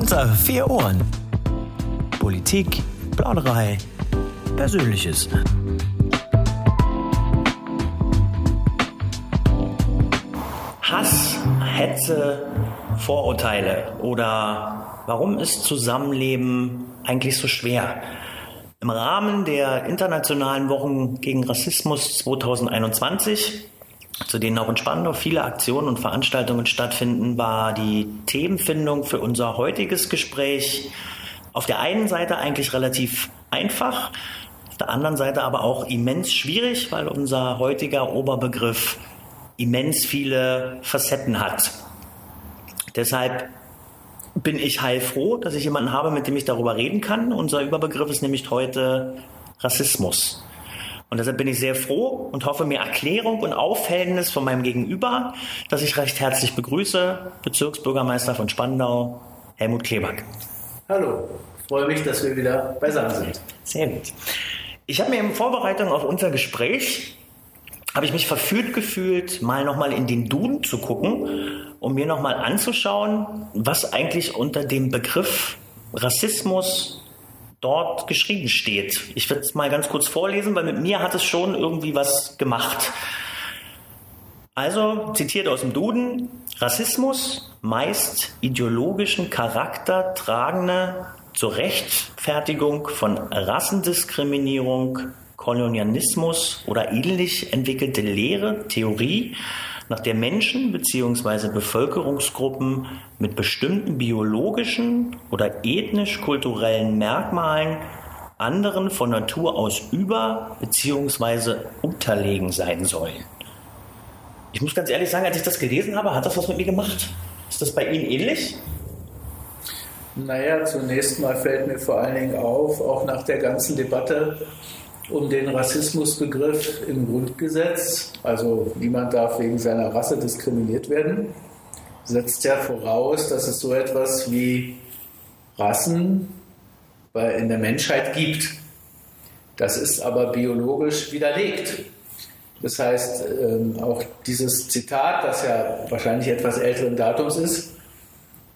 Unter vier Ohren. Politik, Plauderei, Persönliches. Hass, Hetze, Vorurteile oder warum ist Zusammenleben eigentlich so schwer? Im Rahmen der internationalen Wochen gegen Rassismus 2021 zu denen auch in Spandau viele Aktionen und Veranstaltungen stattfinden, war die Themenfindung für unser heutiges Gespräch auf der einen Seite eigentlich relativ einfach, auf der anderen Seite aber auch immens schwierig, weil unser heutiger Oberbegriff immens viele Facetten hat. Deshalb bin ich heilfroh, dass ich jemanden habe, mit dem ich darüber reden kann. Unser Überbegriff ist nämlich heute Rassismus. Und deshalb bin ich sehr froh und hoffe mir Erklärung und Aufhellendes von meinem Gegenüber, dass ich recht herzlich begrüße, Bezirksbürgermeister von Spandau, Helmut Kleback. Hallo, freue mich, dass wir wieder beisammen sind. Sehr gut. Ich habe mir in Vorbereitung auf unser Gespräch habe ich mich verführt gefühlt, mal nochmal in den Duden zu gucken, um mir nochmal anzuschauen, was eigentlich unter dem Begriff Rassismus dort geschrieben steht. Ich werde es mal ganz kurz vorlesen, weil mit mir hat es schon irgendwie was gemacht. Also, zitiert aus dem Duden, Rassismus, meist ideologischen Charakter tragende zur Rechtfertigung von Rassendiskriminierung, Kolonialismus oder ähnlich entwickelte Lehre, Theorie, nach der Menschen bzw. Bevölkerungsgruppen mit bestimmten biologischen oder ethnisch-kulturellen Merkmalen anderen von Natur aus über bzw. unterlegen sein sollen. Ich muss ganz ehrlich sagen, als ich das gelesen habe, hat das was mit mir gemacht. Ist das bei Ihnen ähnlich? Naja, zunächst mal fällt mir vor allen Dingen auf, auch nach der ganzen Debatte, um den Rassismusbegriff im Grundgesetz, also niemand darf wegen seiner Rasse diskriminiert werden, setzt ja voraus, dass es so etwas wie Rassen in der Menschheit gibt. Das ist aber biologisch widerlegt. Das heißt, ähm, auch dieses Zitat, das ja wahrscheinlich etwas älteren Datums ist,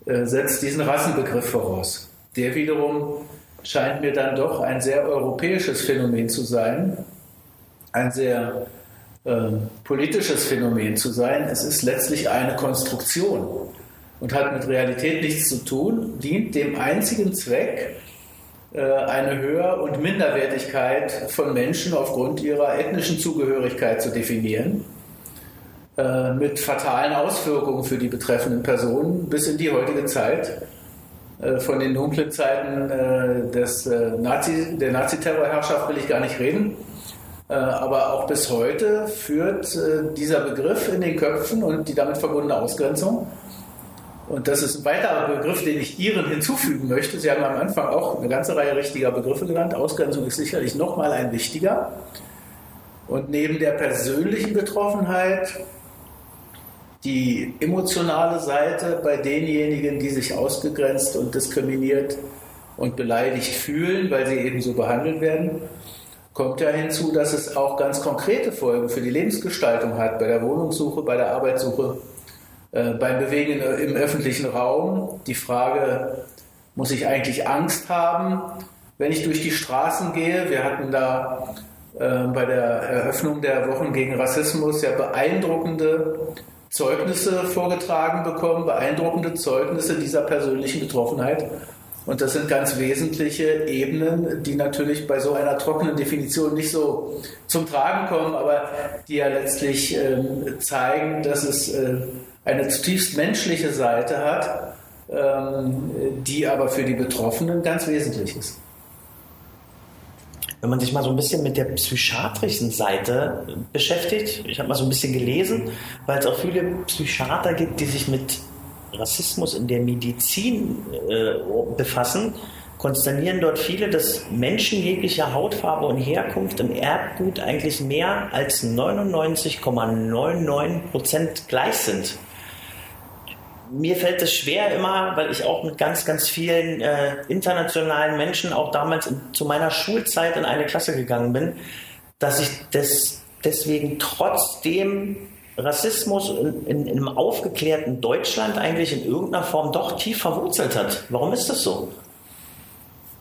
äh, setzt diesen Rassenbegriff voraus. Der wiederum scheint mir dann doch ein sehr europäisches Phänomen zu sein, ein sehr äh, politisches Phänomen zu sein. Es ist letztlich eine Konstruktion und hat mit Realität nichts zu tun, dient dem einzigen Zweck, äh, eine Höher- und Minderwertigkeit von Menschen aufgrund ihrer ethnischen Zugehörigkeit zu definieren, äh, mit fatalen Auswirkungen für die betreffenden Personen bis in die heutige Zeit. Äh, von den dunklen Zeiten äh, des, äh, Nazi, der Naziterrorherrschaft will ich gar nicht reden. Aber auch bis heute führt dieser Begriff in den Köpfen und die damit verbundene Ausgrenzung. Und das ist ein weiterer Begriff, den ich Ihren hinzufügen möchte. Sie haben am Anfang auch eine ganze Reihe richtiger Begriffe genannt. Ausgrenzung ist sicherlich nochmal ein wichtiger. Und neben der persönlichen Betroffenheit die emotionale Seite bei denjenigen, die sich ausgegrenzt und diskriminiert und beleidigt fühlen, weil sie eben so behandelt werden, kommt ja hinzu, dass es auch ganz konkrete Folgen für die Lebensgestaltung hat, bei der Wohnungssuche, bei der Arbeitssuche, äh, beim Bewegen im öffentlichen Raum. Die Frage, muss ich eigentlich Angst haben, wenn ich durch die Straßen gehe? Wir hatten da äh, bei der Eröffnung der Wochen gegen Rassismus ja beeindruckende Zeugnisse vorgetragen bekommen, beeindruckende Zeugnisse dieser persönlichen Betroffenheit. Und das sind ganz wesentliche Ebenen, die natürlich bei so einer trockenen Definition nicht so zum Tragen kommen, aber die ja letztlich ähm, zeigen, dass es äh, eine zutiefst menschliche Seite hat, ähm, die aber für die Betroffenen ganz wesentlich ist wenn man sich mal so ein bisschen mit der psychiatrischen Seite beschäftigt, ich habe mal so ein bisschen gelesen, weil es auch viele Psychiater gibt, die sich mit Rassismus in der Medizin äh, befassen, konsternieren dort viele, dass Menschen jeglicher Hautfarbe und Herkunft im Erbgut eigentlich mehr als 99,99 Prozent gleich sind mir fällt es schwer immer, weil ich auch mit ganz, ganz vielen äh, internationalen Menschen auch damals in, zu meiner Schulzeit in eine Klasse gegangen bin, dass ich das deswegen trotzdem Rassismus in, in, in, einem aufgeklärten Deutschland eigentlich in irgendeiner Form doch tief verwurzelt hat. Warum ist das so?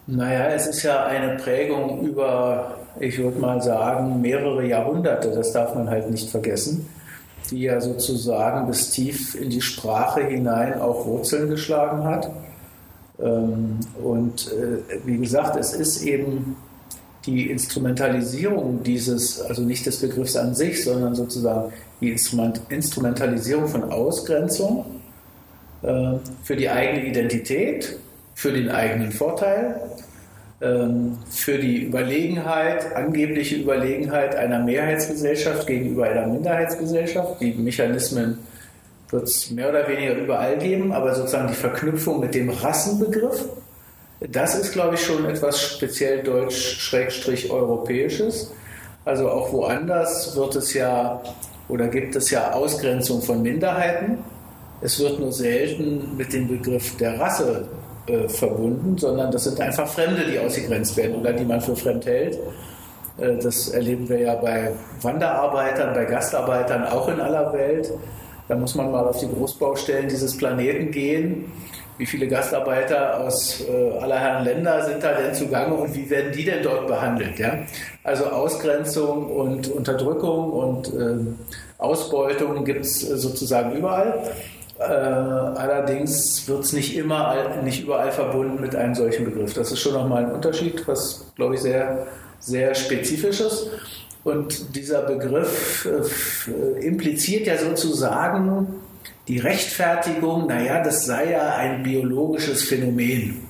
Naja, es ist ja eine Prägung über, ich würde mal sagen, mehrere Jahrhunderte, das darf man halt nicht vergessen, die ja sozusagen bis tief in die Sprache hinein auch Wurzeln geschlagen hat. Ähm, und äh, wie gesagt, es ist eben die Instrumentalisierung dieses, also nicht des Begriffs an sich, sondern sozusagen die Instrumentalisierung von Ausgrenzung äh, für die eigene Identität, für den eigenen Vorteil, für die Überlegenheit, angebliche Überlegenheit einer Mehrheitsgesellschaft gegenüber einer Minderheitsgesellschaft. Die Mechanismen wird es mehr oder weniger überall geben, aber sozusagen die Verknüpfung mit dem Rassenbegriff, das ist, glaube ich, schon etwas speziell deutsch-europäisches. Also auch woanders wird es ja oder gibt es ja Ausgrenzung von Minderheiten. Es wird nur selten mit dem Begriff der Rasse äh, verbunden, sondern das sind einfach Fremde, die ausgegrenzt werden oder die man für fremd hält. Äh, das erleben wir ja bei Wanderarbeitern, bei Gastarbeitern auch in aller Welt. Da muss man mal auf die Großbaustellen dieses Planeten gehen. Wie viele Gastarbeiter aus äh, aller Herren Länder sind da denn zugange und wie werden die denn dort behandelt? Ja? Also Ausgrenzung und Unterdrückung und äh, Ausbeutung gibt es sozusagen überall. Äh, allerdings wird es nicht immer, nicht überall verbunden mit einem solchen Begriff. Das ist schon nochmal ein Unterschied, was, glaube ich, sehr, sehr spezifisch ist. Und dieser Begriff äh, impliziert ja sozusagen die Rechtfertigung, naja, das sei ja ein biologisches Phänomen.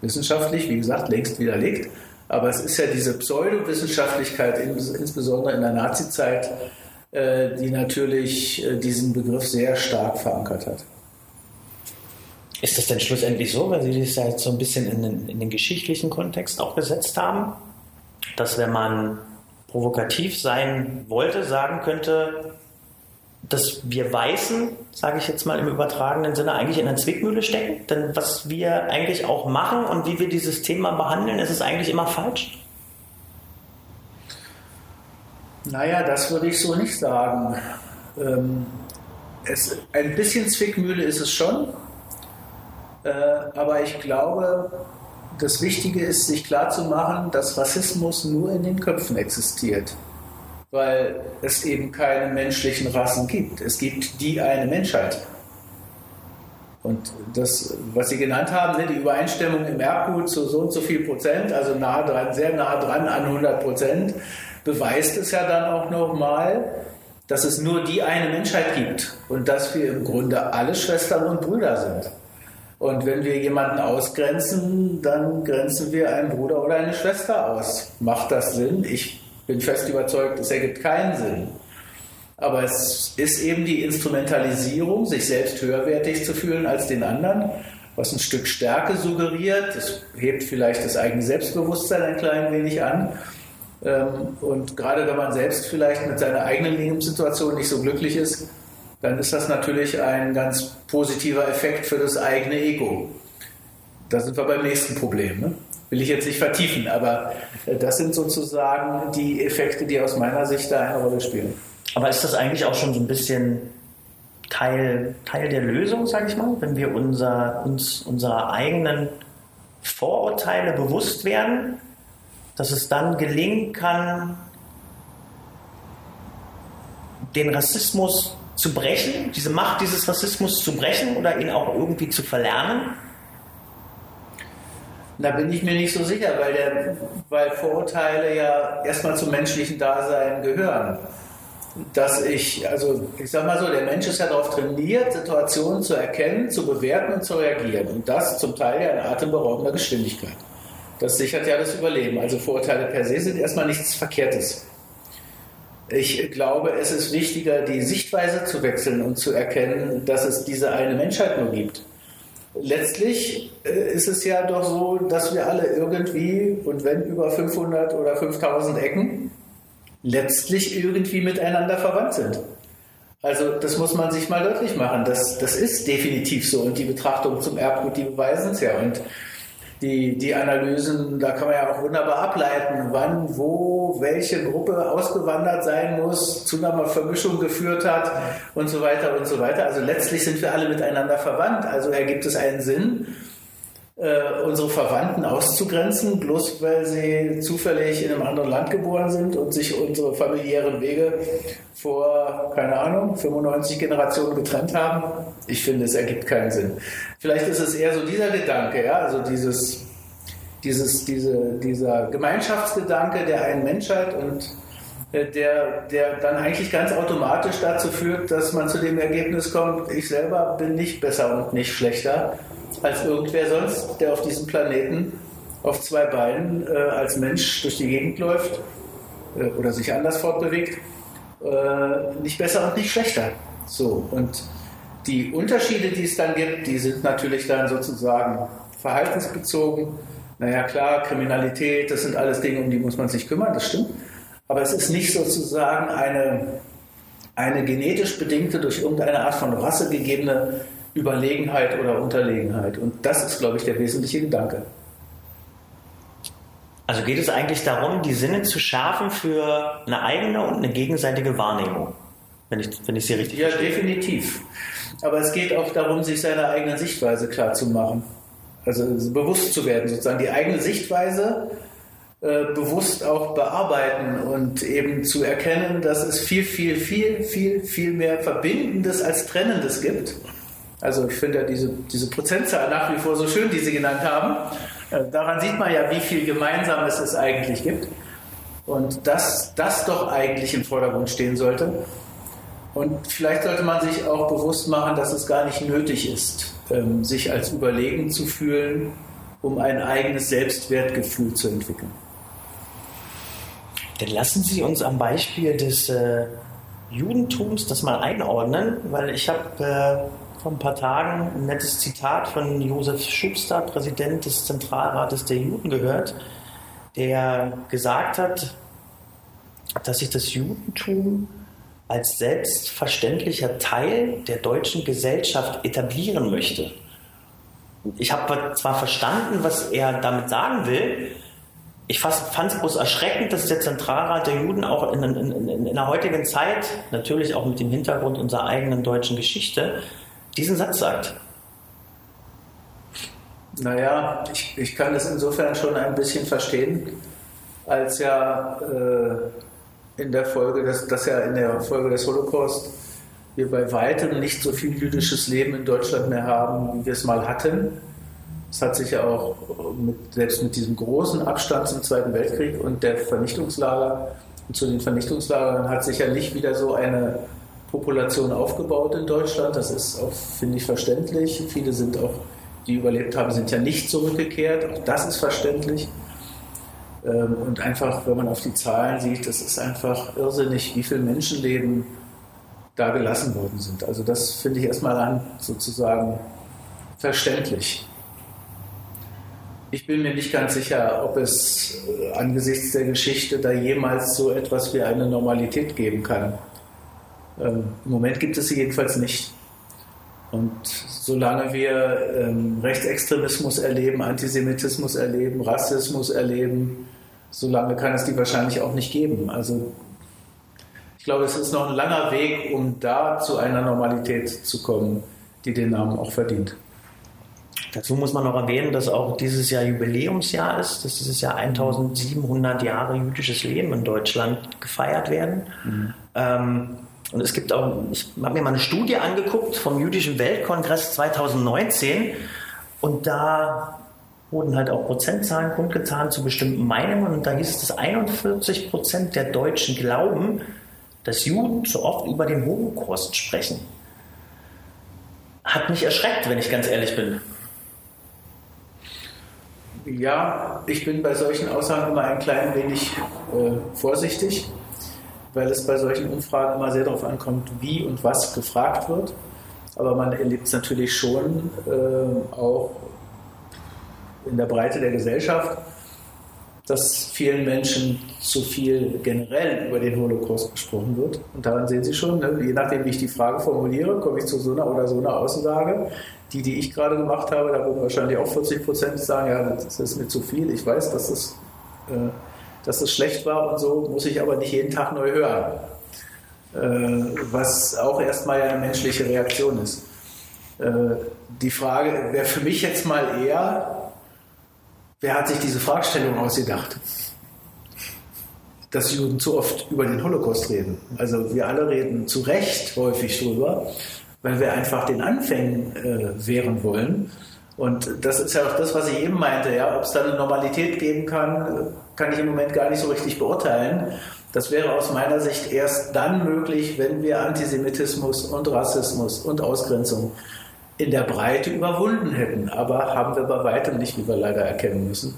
Wissenschaftlich, wie gesagt, längst widerlegt. Aber es ist ja diese Pseudowissenschaftlichkeit, insbesondere in der Nazizeit, die natürlich äh, diesen Begriff sehr stark verankert hat. Ist das denn schlussendlich so, weil Sie das jetzt so ein bisschen in den, in den geschichtlichen Kontext auch gesetzt haben, dass wenn man provokativ sein wollte, sagen könnte, dass wir Weißen, sage ich jetzt mal im übertragenen Sinne, eigentlich in einer Zwickmühle stecken. Denn was wir eigentlich auch machen und wie wir dieses Thema behandeln, ist es eigentlich immer falsch. Naja, das würde ich so nicht sagen. Ähm, es, ein bisschen Zwickmühle ist es schon, äh, aber ich glaube, das Wichtige ist, sich klarzumachen, dass Rassismus nur in den Köpfen existiert, weil es eben keine menschlichen Rassen gibt. Es gibt die eine Menschheit. Und das, was Sie genannt haben, ne, die Übereinstimmung im Erbgut zu so und so viel Prozent, also nah dran, sehr nah dran an 100 Prozent, beweist es ja dann auch nochmal, dass es nur die eine Menschheit gibt und dass wir im Grunde alle Schwestern und Brüder sind. Und wenn wir jemanden ausgrenzen, dann grenzen wir einen Bruder oder eine Schwester aus. Macht das Sinn? Ich bin fest überzeugt, es ergibt keinen Sinn. Aber es ist eben die Instrumentalisierung, sich selbst höherwertig zu fühlen als den anderen, was ein Stück Stärke suggeriert. Es hebt vielleicht das eigene Selbstbewusstsein ein klein wenig an. Ähm, und gerade wenn man selbst vielleicht mit seiner eigenen Lebenssituation nicht so glücklich ist, dann ist das natürlich ein ganz positiver Effekt für das eigene Ego. Da sind wir beim nächsten Problem. Ne? Will ich jetzt nicht vertiefen, aber äh, das sind sozusagen die Effekte, die aus meiner Sicht da eine Rolle spielen. Aber ist das eigentlich auch schon so ein bisschen Teil, Teil der Lösung, sage ich mal, wenn wir unser, uns unserer eigenen Vorurteile bewusst werden, dass es dann gelingen kann, den Rassismus zu brechen, diese Macht dieses Rassismus zu brechen oder ihn auch irgendwie zu verlernen? Da bin ich mir nicht so sicher, weil, der, weil Vorurteile ja erstmal zum menschlichen Dasein gehören. Dass ich, also ich sag mal so, der Mensch ist ja darauf trainiert, Situationen zu erkennen, zu bewerten und zu reagieren. Und das zum Teil ja in atemberaubender Geschwindigkeit. Das sichert ja das Überleben. Also Vorurteile per se sind erstmal nichts Verkehrtes. Ich glaube, es ist wichtiger, die Sichtweise zu wechseln und zu erkennen, dass es diese eine Menschheit nur gibt. Letztlich äh, ist es ja doch so, dass wir alle irgendwie, und wenn über 500 oder 5000 Ecken, letztlich irgendwie miteinander verwandt sind. Also das muss man sich mal deutlich machen. Das, das ist definitiv so und die Betrachtung zum Erbgut, die beweisen es ja. Und die, die Analysen, da kann man ja auch wunderbar ableiten, wann, wo, welche Gruppe ausgewandert sein muss, zu einer Vermischung geführt hat und so weiter und so weiter. Also letztlich sind wir alle miteinander verwandt. Also ergibt es einen Sinn, äh, unsere Verwandten auszugrenzen, bloß weil sie zufällig in einem anderen Land geboren sind und sich unsere familiären Wege vor, keine Ahnung, 95 Generationen getrennt haben. Ich finde, es ergibt keinen Sinn. Vielleicht ist es eher so dieser Gedanke, ja, also dieses, dieses, diese, dieser Gemeinschaftsgedanke der einen Menschheit und äh, der, der dann eigentlich ganz automatisch dazu führt, dass man zu dem Ergebnis kommt, ich selber bin nicht besser und nicht schlechter als irgendwer sonst, der auf diesem Planeten auf zwei Beinen äh, als Mensch durch die Gegend läuft äh, oder sich anders fortbewegt, äh, nicht besser und nicht schlechter. So, und die Unterschiede, die es dann gibt, die sind natürlich dann sozusagen verhaltensbezogen. Naja, klar, Kriminalität, das sind alles Dinge, um die muss man sich kümmern, das stimmt. Aber es ist nicht sozusagen eine, eine genetisch bedingte, durch irgendeine Art von Rasse gegebene Überlegenheit oder Unterlegenheit. Und das ist, glaube ich, der wesentliche Gedanke. Also geht es eigentlich darum, die Sinne zu schärfen für eine eigene und eine gegenseitige Wahrnehmung, wenn ich, wenn ich sie richtig Ja, verstehe. definitiv. Aber es geht auch darum, sich seiner eigenen Sichtweise klar zu machen. Also bewusst zu werden, sozusagen die eigene Sichtweise äh, bewusst auch bearbeiten und eben zu erkennen, dass es viel, viel, viel, viel, viel mehr Verbindendes als Trennendes gibt also ich finde ja diese, diese Prozentzahl nach wie vor so schön, die Sie genannt haben. Äh, daran sieht man ja, wie viel Gemeinsames es eigentlich gibt. Und dass das doch eigentlich im Vordergrund stehen sollte. Und vielleicht sollte man sich auch bewusst machen, dass es gar nicht nötig ist, ähm, sich als überlegen zu fühlen, um ein eigenes Selbstwertgefühl zu entwickeln. Dann lassen Sie uns am Beispiel des äh, Judentums das mal einordnen, weil ich habe äh vor ein paar Tagen ein nettes Zitat von Josef Schubster, Präsident des Zentralrates der Juden, gehört, der gesagt hat, dass sich das Judentum als selbstverständlicher Teil der deutschen Gesellschaft etablieren möchte. Ich habe zwar verstanden, was er damit sagen will, ich fand es bloß erschreckend, dass der Zentralrat der Juden auch in, in, in, in der heutigen Zeit, natürlich auch mit dem Hintergrund unserer eigenen deutschen Geschichte, diesen Satz sagt? Naja, ich, ich kann das insofern schon ein bisschen verstehen, als ja äh, in der Folge des, dass ja in der Folge des Holocaust wir bei weitem nicht so viel jüdisches Leben in Deutschland mehr haben, wie wir es mal hatten. Es hat sich ja auch mit, selbst mit diesem großen Abstand zum Zweiten Weltkrieg und der Vernichtungslager und zu den Vernichtungslagern hat sich ja nicht wieder so eine Population aufgebaut in Deutschland. Das ist auch, finde ich, verständlich. Viele sind auch, die überlebt haben, sind ja nicht zurückgekehrt. Auch das ist verständlich. Ähm, und einfach, wenn man auf die Zahlen sieht, das ist einfach irrsinnig, wie viele Menschenleben da gelassen worden sind. Also das finde ich erstmal an sozusagen verständlich. Ich bin mir nicht ganz sicher, ob es äh, angesichts der Geschichte da jemals so etwas wie eine Normalität geben kann. Ähm, Im Moment gibt es sie jedenfalls nicht. Und solange wir ähm, Rechtsextremismus erleben, Antisemitismus erleben, Rassismus erleben, solange kann es die wahrscheinlich auch nicht geben. Also ich glaube, es ist noch ein langer Weg, um da zu einer Normalität zu kommen, die den Namen auch verdient. Dazu muss man noch erwähnen, dass auch dieses Jahr Jubiläumsjahr ist, dass dieses Jahr 1700 Jahre jüdisches Leben in Deutschland gefeiert werden. Mhm. Ähm, und es gibt auch, ich habe mir mal eine Studie angeguckt vom Jüdischen Weltkongress 2019 und da wurden halt auch Prozentzahlen kundgetan zu bestimmten Meinungen und da hieß es, dass 41 Prozent der Deutschen glauben, dass Juden zu oft über den Holocaust sprechen. Hat mich erschreckt, wenn ich ganz ehrlich bin. Ja, ich bin bei solchen Aussagen immer ein klein wenig äh, vorsichtig weil es bei solchen Umfragen immer sehr darauf ankommt, wie und was gefragt wird. Aber man erlebt es natürlich schon äh, auch in der Breite der Gesellschaft, dass vielen Menschen zu viel generell über den Holocaust gesprochen wird. Und daran sehen Sie schon, ne, je nachdem, wie ich die Frage formuliere, komme ich zu so einer oder so einer Aussage. Die, die ich gerade gemacht habe, da würden wahrscheinlich auch 40 Prozent sagen, ja, das ist mir zu viel. Ich weiß, dass es, äh, dass es schlecht war und so, muss ich aber nicht jeden Tag neu hören. Äh, was auch erstmal eine menschliche Reaktion ist. Äh, die Frage wäre für mich jetzt mal eher, Wer hat sich diese Fragestellung ausgedacht? Dass Juden zu oft über den Holocaust reden. Also wir alle reden zu Recht häufig drüber, weil wir einfach den Anfängen äh, wehren wollen. Und das ist ja auch das, was ich eben meinte. Ja, ob es da eine Normalität geben kann, kann ich im Moment gar nicht so richtig beurteilen. Das wäre aus meiner Sicht erst dann möglich, wenn wir Antisemitismus und Rassismus und Ausgrenzung in der Breite überwunden hätten. Aber haben wir bei weitem nicht, wie wir leider erkennen müssen.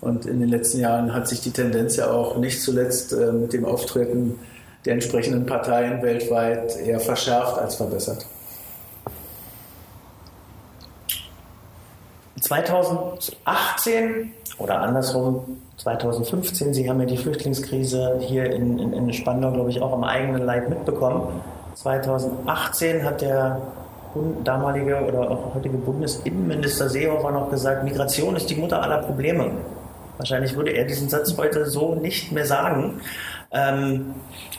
Und in den letzten Jahren hat sich die Tendenz ja auch nicht zuletzt äh, mit dem Auftreten der entsprechenden Parteien weltweit eher verschärft als verbessert. 2018 oder andersrum 2015, Sie haben ja die Flüchtlingskrise hier in, in, in Spandau, glaube ich, auch am eigenen Leib mitbekommen. 2018 hat der damalige oder auch heutige Bundesinnenminister Seehofer noch gesagt, Migration ist die Mutter aller Probleme. Wahrscheinlich würde er diesen Satz heute so nicht mehr sagen. Ähm,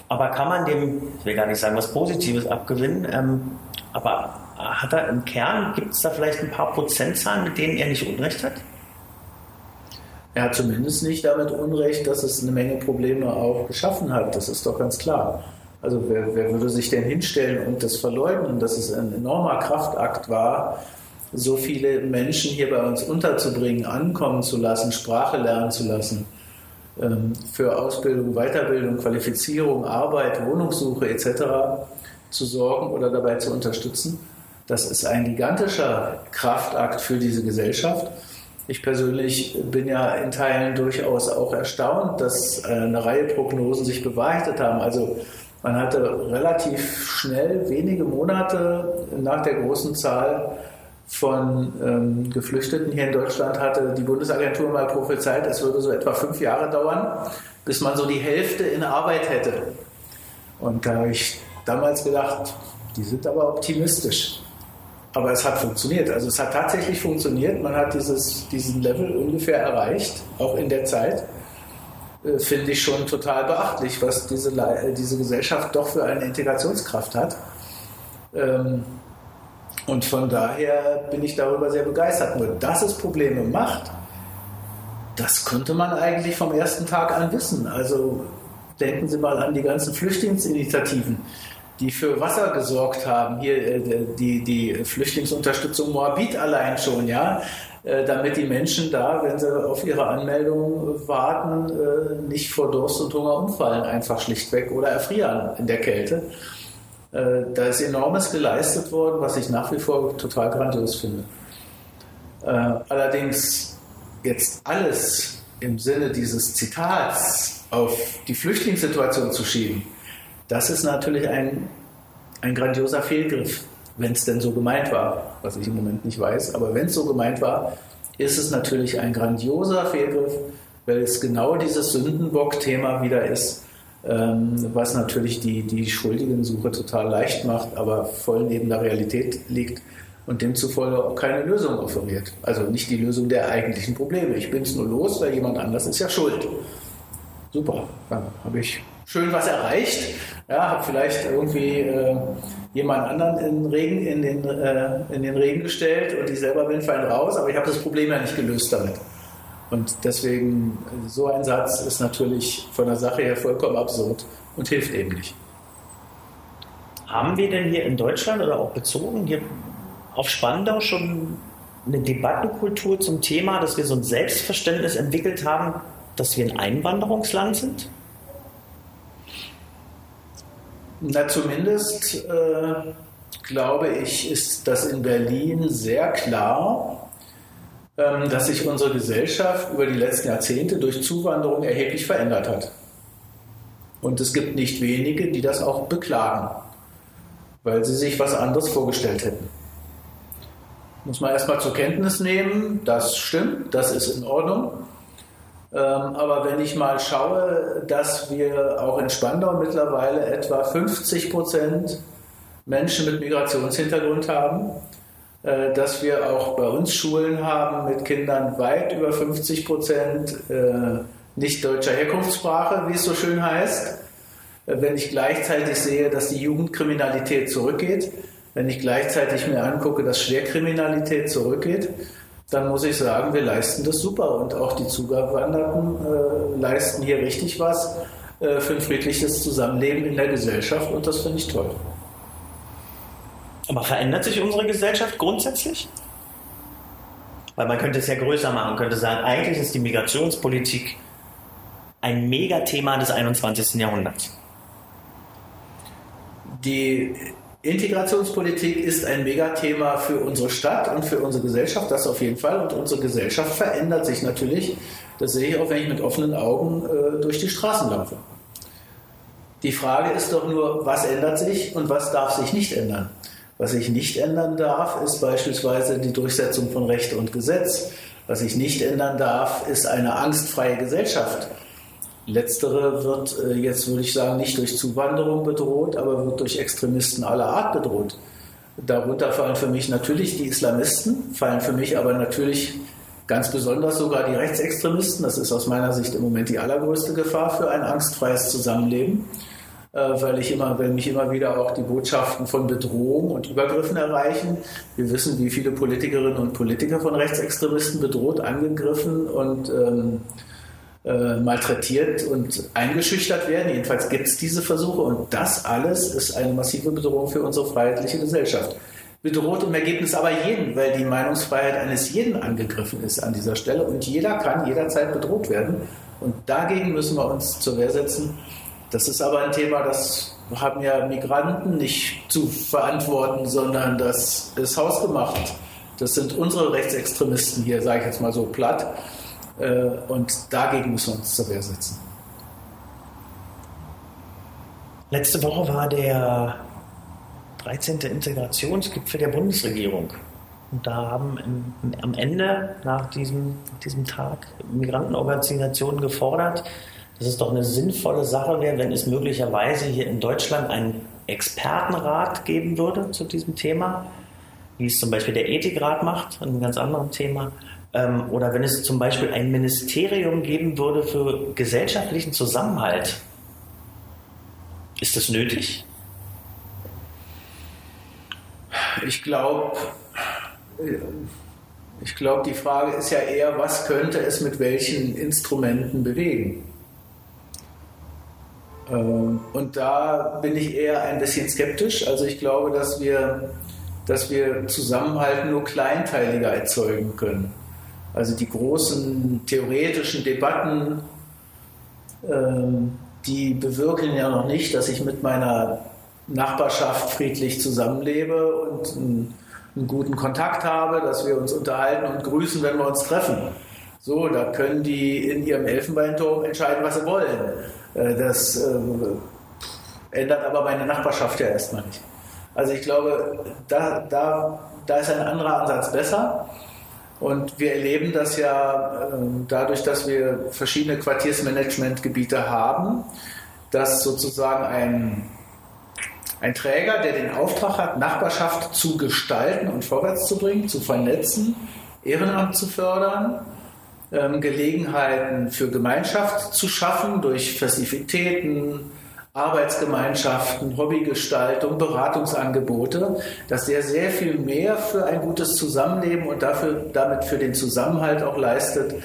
aber kann man dem, ich will gar nicht sagen, was Positives abgewinnen, ähm, aber hat er im Kern, gibt es da vielleicht ein paar Prozentzahlen, mit denen er nicht Unrecht hat? Er hat zumindest nicht damit Unrecht, dass es eine Menge Probleme auch geschaffen hat. Das ist doch ganz klar. Also wer, wer würde sich denn hinstellen und das verleugnen, dass es ein enormer Kraftakt war, so viele Menschen hier bei uns unterzubringen, ankommen zu lassen, Sprache lernen zu lassen, ähm, für Ausbildung, Weiterbildung, Qualifizierung, Arbeit, Wohnungssuche etc. zu sorgen oder dabei zu unterstützen. Das ist ein gigantischer Kraftakt für diese Gesellschaft. Ich persönlich bin ja in Teilen durchaus auch erstaunt, dass eine Reihe Prognosen sich bewahrheitet haben. Also man hatte relativ schnell, wenige Monate nach der großen Zahl von ähm, Geflüchteten hier in Deutschland, hatte die Bundesagentur mal prophezeit, es würde so etwa fünf Jahre dauern, bis man so die Hälfte in Arbeit hätte. Und da habe ich damals gedacht, die sind aber optimistisch. Aber es hat funktioniert. Also es hat tatsächlich funktioniert. Man hat dieses, diesen Level ungefähr erreicht, auch in der Zeit. Äh, finde ich schon total beachtlich, was diese, äh, diese Gesellschaft doch für eine Integrationskraft hat. Ähm, und von daher bin ich darüber sehr begeistert. Nur, dass es Probleme macht, das konnte man eigentlich vom ersten Tag an wissen. Also denken Sie mal an die ganzen Flüchtlingsinitiativen, die für Wasser gesorgt haben. Hier äh, die, die Flüchtlingsunterstützung Moabit allein schon, ja. Äh, damit die Menschen da, wenn sie auf ihre Anmeldung warten, äh, nicht vor Durst und Hunger umfallen, einfach schlichtweg oder erfrieren in der Kälte. Da ist enormes geleistet worden, was ich nach wie vor total grandios finde. Allerdings jetzt alles im Sinne dieses Zitats auf die Flüchtlingssituation zu schieben, das ist natürlich ein, ein grandioser Fehlgriff wenn es denn so gemeint war, was ich im Moment nicht weiß. Aber wenn es so gemeint war, ist es natürlich ein grandioser Fehlgriff, weil es genau dieses Sündenbock-Thema wieder ist, ähm, was natürlich die, die Schuldigensuche total leicht macht, aber voll neben der Realität liegt und demzufolge auch keine Lösung offeriert. Also nicht die Lösung der eigentlichen Probleme. Ich bin es nur los, weil jemand anders ist ja schuld. Super, dann habe ich schön was erreicht. Ja, habe vielleicht irgendwie äh, jemand anderen in den Regen, in den, äh, in den Regen gestellt und ich selber bin fein raus, aber ich habe das Problem ja nicht gelöst damit. Und deswegen, so ein Satz ist natürlich von der Sache her vollkommen absurd und hilft eben nicht. Haben wir denn hier in Deutschland oder auch bezogen hier auf Spandau schon eine Debattenkultur zum Thema, dass wir so ein Selbstverständnis entwickelt haben, dass wir ein Einwanderungsland sind? Na, zumindest äh, glaube ich, ist das in Berlin sehr klar, ähm, dass sich unsere Gesellschaft über die letzten Jahrzehnte durch Zuwanderung erheblich verändert hat. Und es gibt nicht wenige, die das auch beklagen, weil sie sich was anderes vorgestellt hätten. Muss man erstmal zur Kenntnis nehmen, das stimmt, das ist in Ordnung. Ähm, aber wenn ich mal schaue, dass wir auch in Spandau mittlerweile etwa 50 Prozent Menschen mit Migrationshintergrund haben, äh, dass wir auch bei uns Schulen haben mit Kindern weit über 50 Prozent äh, nicht deutscher Herkunftssprache, wie es so schön heißt. Äh, wenn ich gleichzeitig sehe, dass die Jugendkriminalität zurückgeht, wenn ich gleichzeitig mir angucke, dass Schwerkriminalität zurückgeht, dann muss ich sagen, wir leisten das super und auch die Zugewanderten äh, leisten hier richtig was äh, für ein friedliches Zusammenleben in der Gesellschaft und das finde ich toll. Aber verändert sich unsere Gesellschaft grundsätzlich? Weil man könnte es ja größer machen, könnte sagen, eigentlich ist die Migrationspolitik ein Megathema des 21. Jahrhunderts. Die Integrationspolitik ist ein Megathema für unsere Stadt und für unsere Gesellschaft, das auf jeden Fall. Und unsere Gesellschaft verändert sich natürlich. Das sehe ich auch, wenn ich mit offenen Augen äh, durch die Straßen laufe. Die Frage ist doch nur, was ändert sich und was darf sich nicht ändern? Was sich nicht ändern darf, ist beispielsweise die Durchsetzung von Recht und Gesetz. Was sich nicht ändern darf, ist eine angstfreie Gesellschaft. Letztere wird äh, jetzt, würde ich sagen, nicht durch Zuwanderung bedroht, aber wird durch Extremisten aller Art bedroht. Darunter fallen für mich natürlich die Islamisten, fallen für mich aber natürlich ganz besonders sogar die Rechtsextremisten. Das ist aus meiner Sicht im Moment die allergrößte Gefahr für ein angstfreies Zusammenleben, äh, weil, ich immer, weil mich immer wieder auch die Botschaften von Bedrohung und Übergriffen erreichen. Wir wissen, wie viele Politikerinnen und Politiker von Rechtsextremisten bedroht, angegriffen und ähm, äh, malträtiert und eingeschüchtert werden. Jedenfalls gibt es diese Versuche und das alles ist eine massive Bedrohung für unsere freiheitliche Gesellschaft. Bedroht im Ergebnis aber jeden, weil die Meinungsfreiheit eines jeden angegriffen ist an dieser Stelle und jeder kann jederzeit bedroht werden. Und dagegen müssen wir uns zur Wehr setzen. Das ist aber ein Thema, das haben ja Migranten nicht zu verantworten, sondern das ist hausgemacht. Das sind unsere Rechtsextremisten hier, sage ich jetzt mal so platt. Äh, und dagegen müssen wir uns zur Wehr setzen. Letzte Woche war der 13. Integrationsgipfel der Bundesregierung. Und da haben im, am Ende, nach diesem, diesem Tag, Migrantenorganisationen gefordert, dass es doch eine sinnvolle Sache wäre, wenn es möglicherweise hier in Deutschland einen Expertenrat geben würde zu diesem Thema, wie es zum Beispiel der Ethikrat macht, einem ganz anderen Thema, ähm, oder wenn es zum Beispiel ein Ministerium geben würde für gesellschaftlichen Zusammenhalt. Ist das nötig? Ich glaube, ich glaube, die Frage ist ja eher, was könnte es mit welchen Instrumenten bewegen? Ähm, und da bin ich eher ein bisschen skeptisch. Also ich glaube, dass wir, dass wir Zusammenhalt nur kleinteiliger erzeugen können. Also die großen theoretischen Debatten, ähm, die bewirken ja noch nicht, dass ich mit meiner Nachbarschaft friedlich zusammenlebe und einen, einen guten Kontakt habe, dass wir uns unterhalten und grüßen, wenn wir uns treffen. So, da können die in ihrem Elfenbeinturm entscheiden, was sie wollen. Äh, das äh, ändert aber meine Nachbarschaft ja erstmal nicht. Also ich glaube, da, da, da ist ein anderer Ansatz besser. Und wir erleben das ja ähm, dadurch, dass wir verschiedene Quartiersmanagementgebiete haben, dass sozusagen ein, ein Träger, der den Auftrag hat, Nachbarschaft zu gestalten und vorwärts zu bringen, zu vernetzen, Ehrenamt zu fördern, ähm, Gelegenheiten für Gemeinschaft zu schaffen durch Festivitäten, Arbeitsgemeinschaften, Hobbygestaltung, Beratungsangebote, dass er sehr viel mehr für ein gutes Zusammenleben und dafür, damit für den Zusammenhalt auch leistet,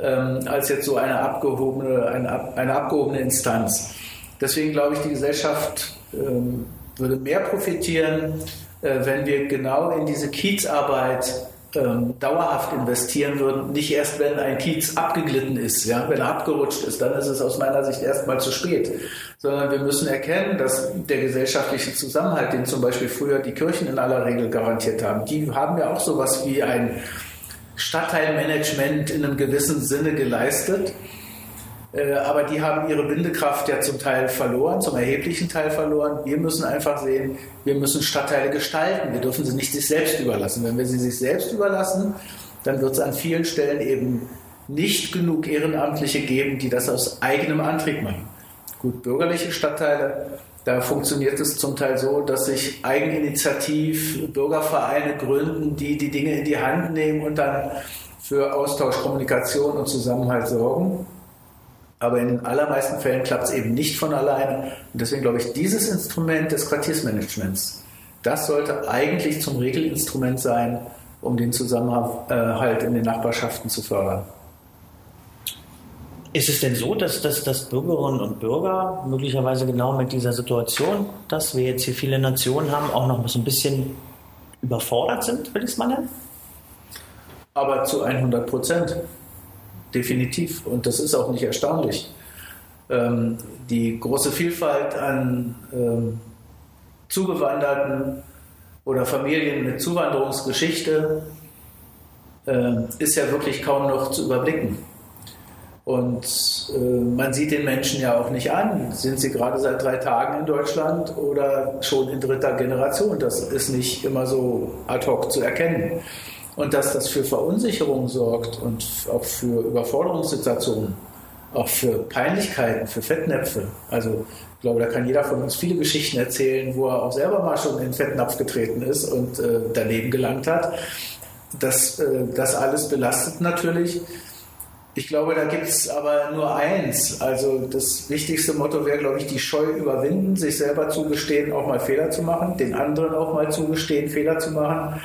ähm, als jetzt so eine abgehobene, eine, eine abgehobene Instanz. Deswegen glaube ich, die Gesellschaft ähm, würde mehr profitieren, äh, wenn wir genau in diese Kiezarbeit ähm, dauerhaft investieren würden, nicht erst, wenn ein Kiez abgeglitten ist, ja, wenn er abgerutscht ist, dann ist es aus meiner Sicht erstmal zu spät. Sondern wir müssen erkennen, dass der gesellschaftliche Zusammenhalt, den zum Beispiel früher die Kirchen in aller Regel garantiert haben, die haben ja auch sowas wie ein Stadtteilmanagement in einem gewissen Sinne geleistet. Äh, aber die haben ihre Bindekraft ja zum Teil verloren, zum erheblichen Teil verloren. Wir müssen einfach sehen, wir müssen Stadtteile gestalten. Wir dürfen sie nicht sich selbst überlassen. Wenn wir sie sich selbst überlassen, dann wird es an vielen Stellen eben nicht genug Ehrenamtliche geben, die das aus eigenem Antrieb machen. Gut, bürgerliche Stadtteile, da funktioniert es zum Teil so, dass sich eigeninitiativ Bürgervereine gründen, die die Dinge in die Hand nehmen und dann für Austausch, Kommunikation und Zusammenhalt sorgen. Aber in den allermeisten Fällen klappt es eben nicht von alleine. Und deswegen glaube ich, dieses Instrument des Quartiersmanagements, das sollte eigentlich zum Regelinstrument sein, um den Zusammenhalt in den Nachbarschaften zu fördern. Ist es denn so, dass, dass, dass Bürgerinnen und Bürger möglicherweise genau mit dieser Situation, dass wir jetzt hier viele Nationen haben, auch noch so ein bisschen überfordert sind, will ich es mal nennen? Aber zu 100 Prozent. Definitiv. Und das ist auch nicht erstaunlich. Ähm, die große Vielfalt an ähm, Zugewanderten oder Familien mit Zuwanderungsgeschichte äh, ist ja wirklich kaum noch zu überblicken. Und äh, man sieht den Menschen ja auch nicht an. Sind sie gerade seit drei Tagen in Deutschland oder schon in dritter Generation? Das ist nicht immer so ad hoc zu erkennen. Und dass das für Verunsicherung sorgt und auch für Überforderungssituationen, auch für Peinlichkeiten, für Fettnäpfe. Also ich glaube, da kann jeder von uns viele Geschichten erzählen, wo er auch selber mal schon in den Fettnapf getreten ist und äh, daneben gelangt hat. Das, äh, das alles belastet natürlich. Ich glaube, da gibt es aber nur eins. Also das wichtigste Motto wäre, glaube ich, die Scheu überwinden, sich selber zugestehen, auch mal Fehler zu machen, den anderen auch mal zugestehen, Fehler zu machen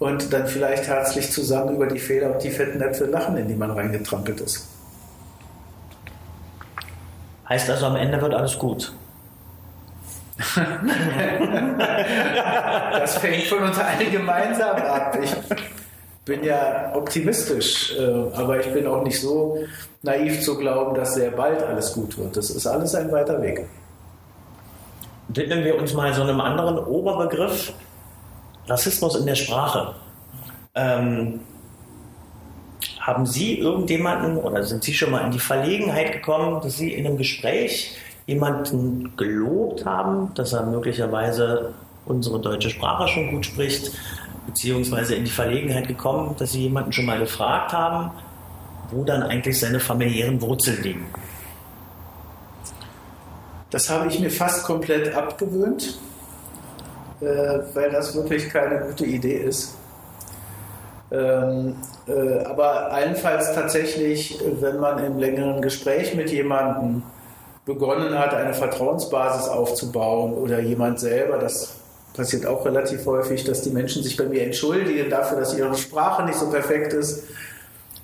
und dann vielleicht herzlich zusammen über die Fehler und die fetten Äpfel lachen, in die man reingetrampelt ist. Heißt also, am Ende wird alles gut. das fängt von uns alle gemeinsam ab. Ich bin ja optimistisch, äh, aber ich bin auch nicht so naiv zu glauben, dass sehr bald alles gut wird. Das ist alles ein weiter Weg. Widmen wir uns mal so einem anderen Oberbegriff, Rassismus in der Sprache. Ähm, haben Sie irgendjemanden oder sind Sie schon mal in die Verlegenheit gekommen, dass Sie in einem Gespräch jemanden gelobt haben, dass er möglicherweise unsere deutsche Sprache schon gut spricht, beziehungsweise in die Verlegenheit gekommen, dass Sie jemanden schon mal gefragt haben, wo dann eigentlich seine familiären Wurzeln liegen? Das habe ich mir fast komplett abgewöhnt, weil das wirklich keine gute Idee ist. Ähm, äh, aber allenfalls tatsächlich, wenn man im längeren Gespräch mit jemandem begonnen hat, eine Vertrauensbasis aufzubauen oder jemand selber, das passiert auch relativ häufig, dass die Menschen sich bei mir entschuldigen dafür, dass ihre Sprache nicht so perfekt ist.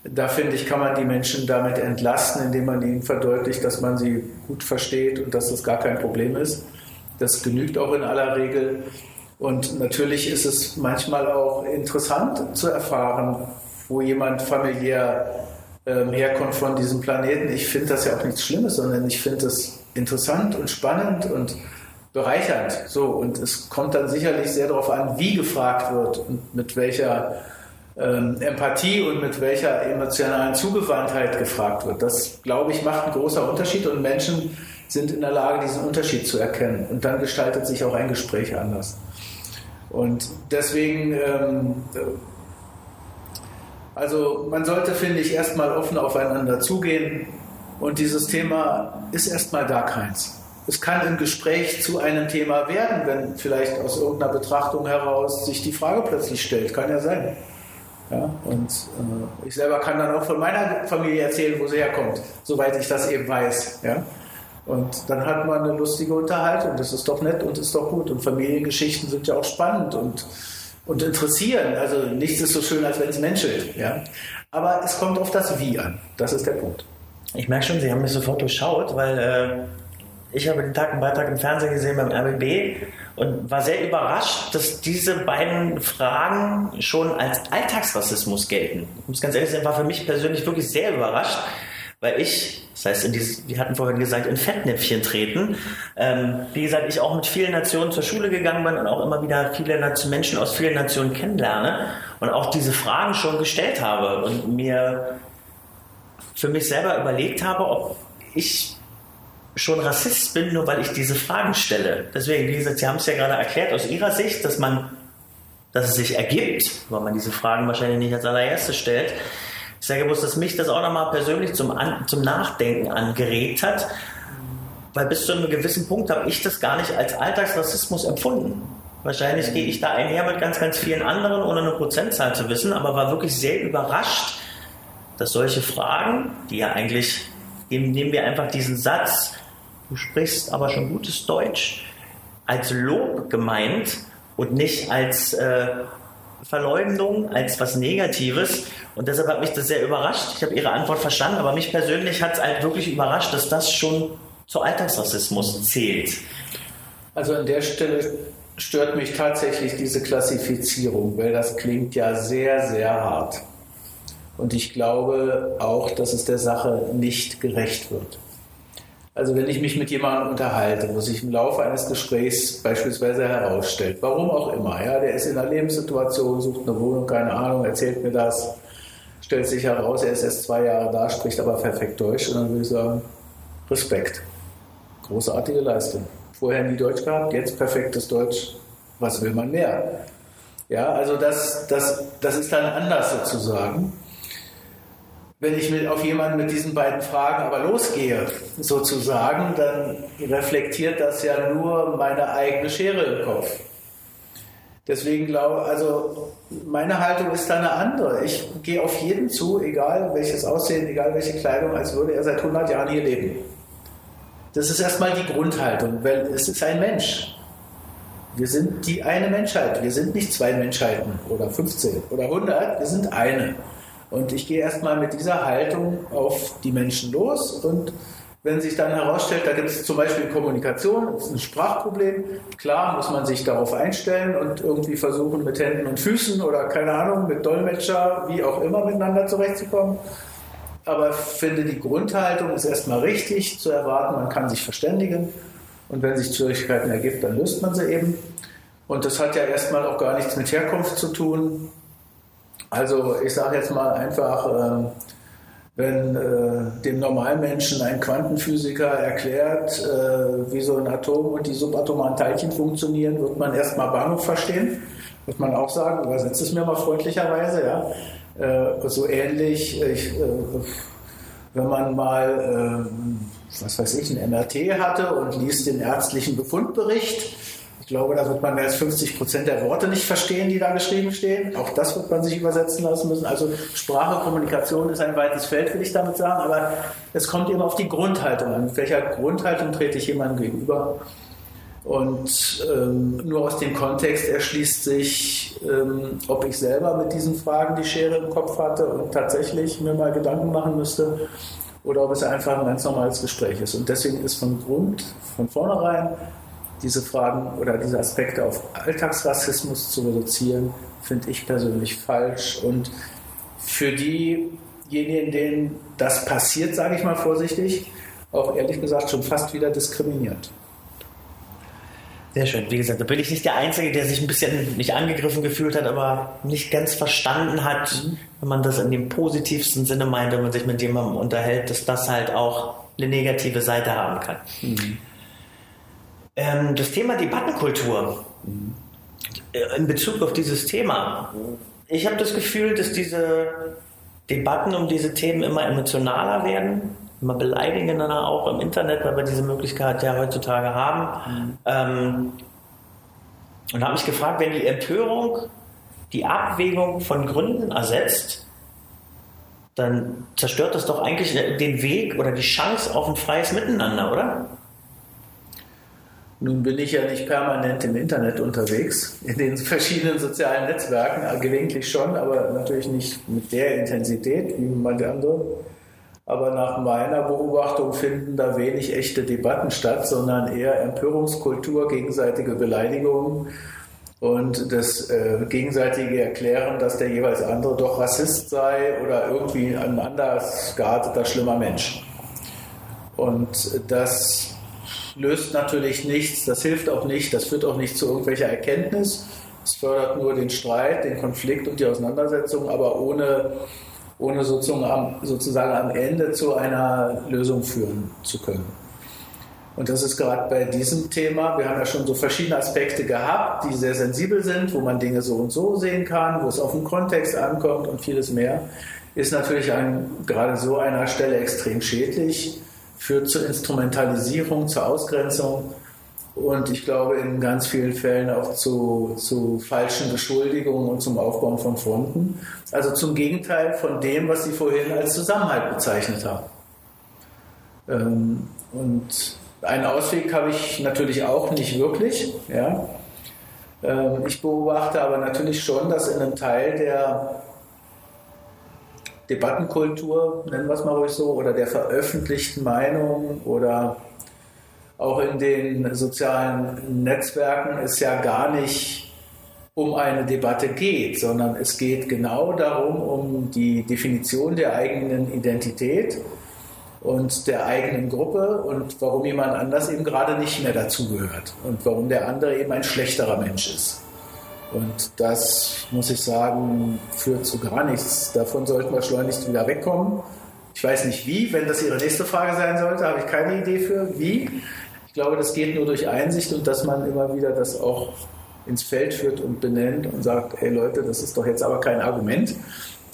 Da finde ich, kann man die Menschen damit entlasten, indem man ihnen verdeutlicht, dass man sie gut versteht und dass das gar kein Problem ist. Das genügt auch in aller Regel. Und natürlich ist es manchmal auch interessant zu erfahren, wo jemand familiär ähm, herkommt von diesem Planeten. Ich finde das ja auch nichts Schlimmes, sondern ich finde es interessant und spannend und bereichernd. So, und es kommt dann sicherlich sehr darauf an, wie gefragt wird und mit welcher ähm, Empathie und mit welcher emotionalen Zugewandtheit gefragt wird. Das, glaube ich, macht einen großen Unterschied und Menschen sind in der Lage, diesen Unterschied zu erkennen. Und dann gestaltet sich auch ein Gespräch anders. Und deswegen, ähm, also man sollte, finde ich, erstmal offen aufeinander zugehen. Und dieses Thema ist erstmal gar keins es kann im Gespräch zu einem Thema werden, wenn vielleicht aus irgendeiner Betrachtung heraus sich die Frage plötzlich stellt. Kann ja sein. Ja, und äh, ich selber kann dann auch von meiner Familie erzählen, wo sie herkommt, soweit ich das eben weiß. Ja? Und dann hat man eine lustige Unterhaltung. Das ist doch nett und ist doch gut. Und Familiengeschichten sind ja auch spannend und, und interessieren. Also nichts ist so schön, als wenn es menschelt. Ja? Aber es kommt auf das Wie an. Das ist der Punkt. Ich merke schon, Sie haben mich sofort durchschaut, weil äh, ich habe den Tag einen Beitrag im Fernsehen gesehen beim RBB und war sehr überrascht, dass diese beiden Fragen schon als Alltagsrassismus gelten. Ich muss ganz ehrlich sein, war für mich persönlich wirklich sehr überrascht, weil ich, das heißt, in dieses, wir hatten vorhin gesagt, in Fettnäpfchen treten. Ähm, wie gesagt, ich auch mit vielen Nationen zur Schule gegangen bin und auch immer wieder viele Menschen aus vielen Nationen kennenlerne und auch diese Fragen schon gestellt habe und mir für mich selber überlegt habe, ob ich schon Rassist bin, nur weil ich diese Fragen stelle. Deswegen, wie gesagt, Sie haben es ja gerade erklärt aus Ihrer Sicht, dass man, dass es sich ergibt, weil man diese Fragen wahrscheinlich nicht als allererstes stellt, Ich sage bloß, dass mich das auch nochmal persönlich zum, An zum Nachdenken angeregt hat, weil bis zu einem gewissen Punkt habe ich das gar nicht als Alltagsrassismus empfunden. Wahrscheinlich gehe ich da einher mit ganz, ganz vielen anderen, ohne eine Prozentzahl zu wissen, aber war wirklich sehr überrascht, dass solche Fragen, die ja eigentlich, nehmen wir einfach diesen Satz, du sprichst aber schon gutes Deutsch, als Lob gemeint und nicht als äh, Verleumdung, als was Negatives. Und deshalb hat mich das sehr überrascht. Ich habe Ihre Antwort verstanden, aber mich persönlich hat es halt wirklich überrascht, dass das schon zu Alltagsrassismus zählt. Also an der Stelle stört mich tatsächlich diese Klassifizierung, weil das klingt ja sehr, sehr hart. Und ich glaube auch, dass es der Sache nicht gerecht wird. Also wenn ich mich mit jemandem unterhalte, wo sich im Laufe eines Gesprächs beispielsweise herausstellt, warum auch immer, ja, der ist in einer Lebenssituation, sucht eine Wohnung, keine Ahnung, erzählt mir das, stellt sich heraus, er ist erst zwei Jahre da, spricht aber perfekt Deutsch und dann würde ich sagen, Respekt. Großartige Leistung. Vorher nie Deutsch gehabt, jetzt perfektes Deutsch. Was will man mehr? Ja, also das, das, das ist dann anders sozusagen wenn ich mit, auf jemanden mit diesen beiden Fragen aber losgehe, sozusagen, dann reflektiert das ja nur meine eigene Schere im Kopf. Deswegen glaube also meine Haltung ist da eine andere. Ich gehe auf jeden zu, egal welches Aussehen, egal welche Kleidung, als würde er seit 100 Jahren hier leben. Das ist erstmal die Grundhaltung, weil es ist ein Mensch. Wir sind die eine Menschheit. Wir sind nicht zwei Menschheiten oder 15 oder 100, wir sind eine. Und ich gehe erstmal mit dieser Haltung auf die Menschen los und wenn sich dann herausstellt, da gibt es zum Beispiel Kommunikation, das ist ein Sprachproblem, klar muss man sich darauf einstellen und irgendwie versuchen mit Händen und Füßen oder keine Ahnung, mit Dolmetscher, wie auch immer miteinander zurechtzukommen. Aber ich finde, die Grundhaltung ist erstmal richtig zu erwarten, man kann sich verständigen und wenn sich Schwierigkeiten ergibt, dann löst man sie eben. Und das hat ja erstmal auch gar nichts mit Herkunft zu tun. Also ich sage jetzt mal einfach, ähm, wenn äh, dem Normalmenschen ein Quantenphysiker erklärt, äh, wie so ein Atom und die subatomaren Teilchen funktionieren, wird man erstmal Bahnhof verstehen. Wird man auch sagen, übersetzt es mir mal freundlicherweise, ja. Äh, so ähnlich, ich, wenn man mal, was weiß ich, ein MRT hatte und liest den ärztlichen Befundbericht, ich glaube, da wird man mehr als 50 Prozent der Worte nicht verstehen, die da geschrieben stehen. Auch das wird man sich übersetzen lassen müssen. Also Sprache, Kommunikation ist ein weites Feld, will ich damit sagen. Aber es kommt eben auf die Grundhaltung an. Mit welcher Grundhaltung trete ich jemandem gegenüber? Und ähm, nur aus dem Kontext erschließt sich, ähm, ob ich selber mit diesen Fragen die Schere im Kopf hatte und tatsächlich mir mal Gedanken machen müsste oder ob es einfach ein ganz normales Gespräch ist. Und deswegen ist von Grund, von vornherein diese Fragen oder diese Aspekte auf Alltagsrassismus zu reduzieren, finde ich persönlich falsch. Und für diejenigen, denen das passiert, sage ich mal vorsichtig, auch ehrlich gesagt schon fast wieder diskriminiert. Sehr schön. Wie gesagt, da bin ich nicht der Einzige, der sich ein bisschen nicht angegriffen gefühlt hat, aber nicht ganz verstanden hat, wenn man das in dem positivsten Sinne meint, wenn man sich mit jemandem unterhält, dass das halt auch eine negative Seite haben kann. Mhm. Ähm, das Thema Debattenkultur äh, in Bezug auf dieses Thema. Ich habe das Gefühl, dass diese Debatten um diese Themen immer emotionaler werden, immer beleidigender auch im Internet, weil wir diese Möglichkeit ja heutzutage haben. Mhm. Ähm, und habe mich gefragt, wenn die Empörung die Abwägung von Gründen ersetzt, dann zerstört das doch eigentlich den Weg oder die Chance auf ein freies Miteinander, oder? Nun bin ich ja nicht permanent im Internet unterwegs, in den verschiedenen sozialen Netzwerken, äh, gelegentlich schon, aber natürlich nicht mit der Intensität wie manche andere. Aber nach meiner Beobachtung finden da wenig echte Debatten statt, sondern eher Empörungskultur, gegenseitige Beleidigungen und das äh, gegenseitige Erklären, dass der jeweils andere doch Rassist sei oder irgendwie ein anders gearteter, schlimmer Mensch. Und das löst natürlich nichts, das hilft auch nicht, das führt auch nicht zu irgendwelcher Erkenntnis. Es fördert nur den Streit, den Konflikt und die Auseinandersetzung, aber ohne, ohne sozusagen, am, sozusagen am Ende zu einer Lösung führen zu können. Und das ist gerade bei diesem Thema, wir haben ja schon so verschiedene Aspekte gehabt, die sehr sensibel sind, wo man Dinge so und so sehen kann, wo es auf den Kontext ankommt und vieles mehr, ist natürlich an gerade so einer Stelle extrem schädlich, führt zur Instrumentalisierung, zur Ausgrenzung und ich glaube in ganz vielen Fällen auch zu, zu falschen Beschuldigungen und zum Aufbauen von Fronten. Also zum Gegenteil von dem, was Sie vorhin als Zusammenhalt bezeichnet haben. Ähm, und einen Ausweg habe ich natürlich auch nicht wirklich. Ja. Ähm, ich beobachte aber natürlich schon, dass in einem Teil der Debattenkultur, nennen wir es mal ruhig so, oder der veröffentlichten Meinung oder auch in den sozialen Netzwerken es ja gar nicht um eine Debatte geht, sondern es geht genau darum, um die Definition der eigenen Identität und der eigenen Gruppe und warum jemand anders eben gerade nicht mehr dazugehört und warum der andere eben ein schlechterer Mensch ist. Und das, muss ich sagen, führt zu gar nichts. Davon sollten wir schleunigst wieder wegkommen. Ich weiß nicht wie, wenn das Ihre nächste Frage sein sollte, habe ich keine Idee für wie. Ich glaube, das geht nur durch Einsicht und dass man immer wieder das auch ins Feld führt und benennt und sagt, hey Leute, das ist doch jetzt aber kein Argument.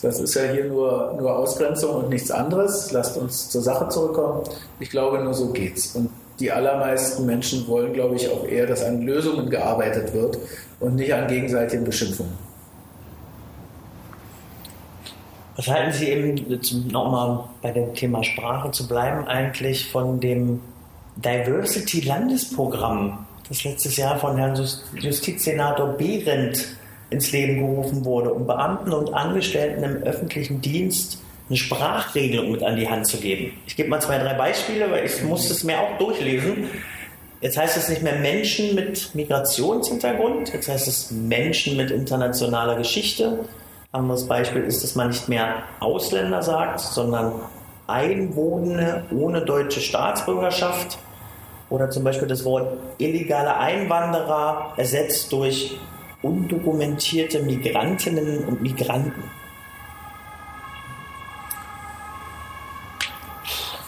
Das ist ja hier nur, nur Ausgrenzung und nichts anderes. Lasst uns zur Sache zurückkommen. Ich glaube, nur so geht's. Und die allermeisten Menschen wollen, glaube ich, auch eher, dass an Lösungen gearbeitet wird und nicht an gegenseitigen Beschimpfungen. Was halten Sie eben, nochmal bei dem Thema Sprache zu bleiben, eigentlich von dem Diversity-Landesprogramm, das letztes Jahr von Herrn Justizsenator Behrendt ins Leben gerufen wurde, um Beamten und Angestellten im öffentlichen Dienst eine Sprachregelung mit an die Hand zu geben. Ich gebe mal zwei, drei Beispiele, weil ich musste es mir auch durchlesen. Jetzt heißt es nicht mehr Menschen mit Migrationshintergrund, jetzt heißt es Menschen mit internationaler Geschichte. Anderes Beispiel ist, dass man nicht mehr Ausländer sagt, sondern Einwohner ohne deutsche Staatsbürgerschaft. Oder zum Beispiel das Wort illegale Einwanderer ersetzt durch undokumentierte Migrantinnen und Migranten.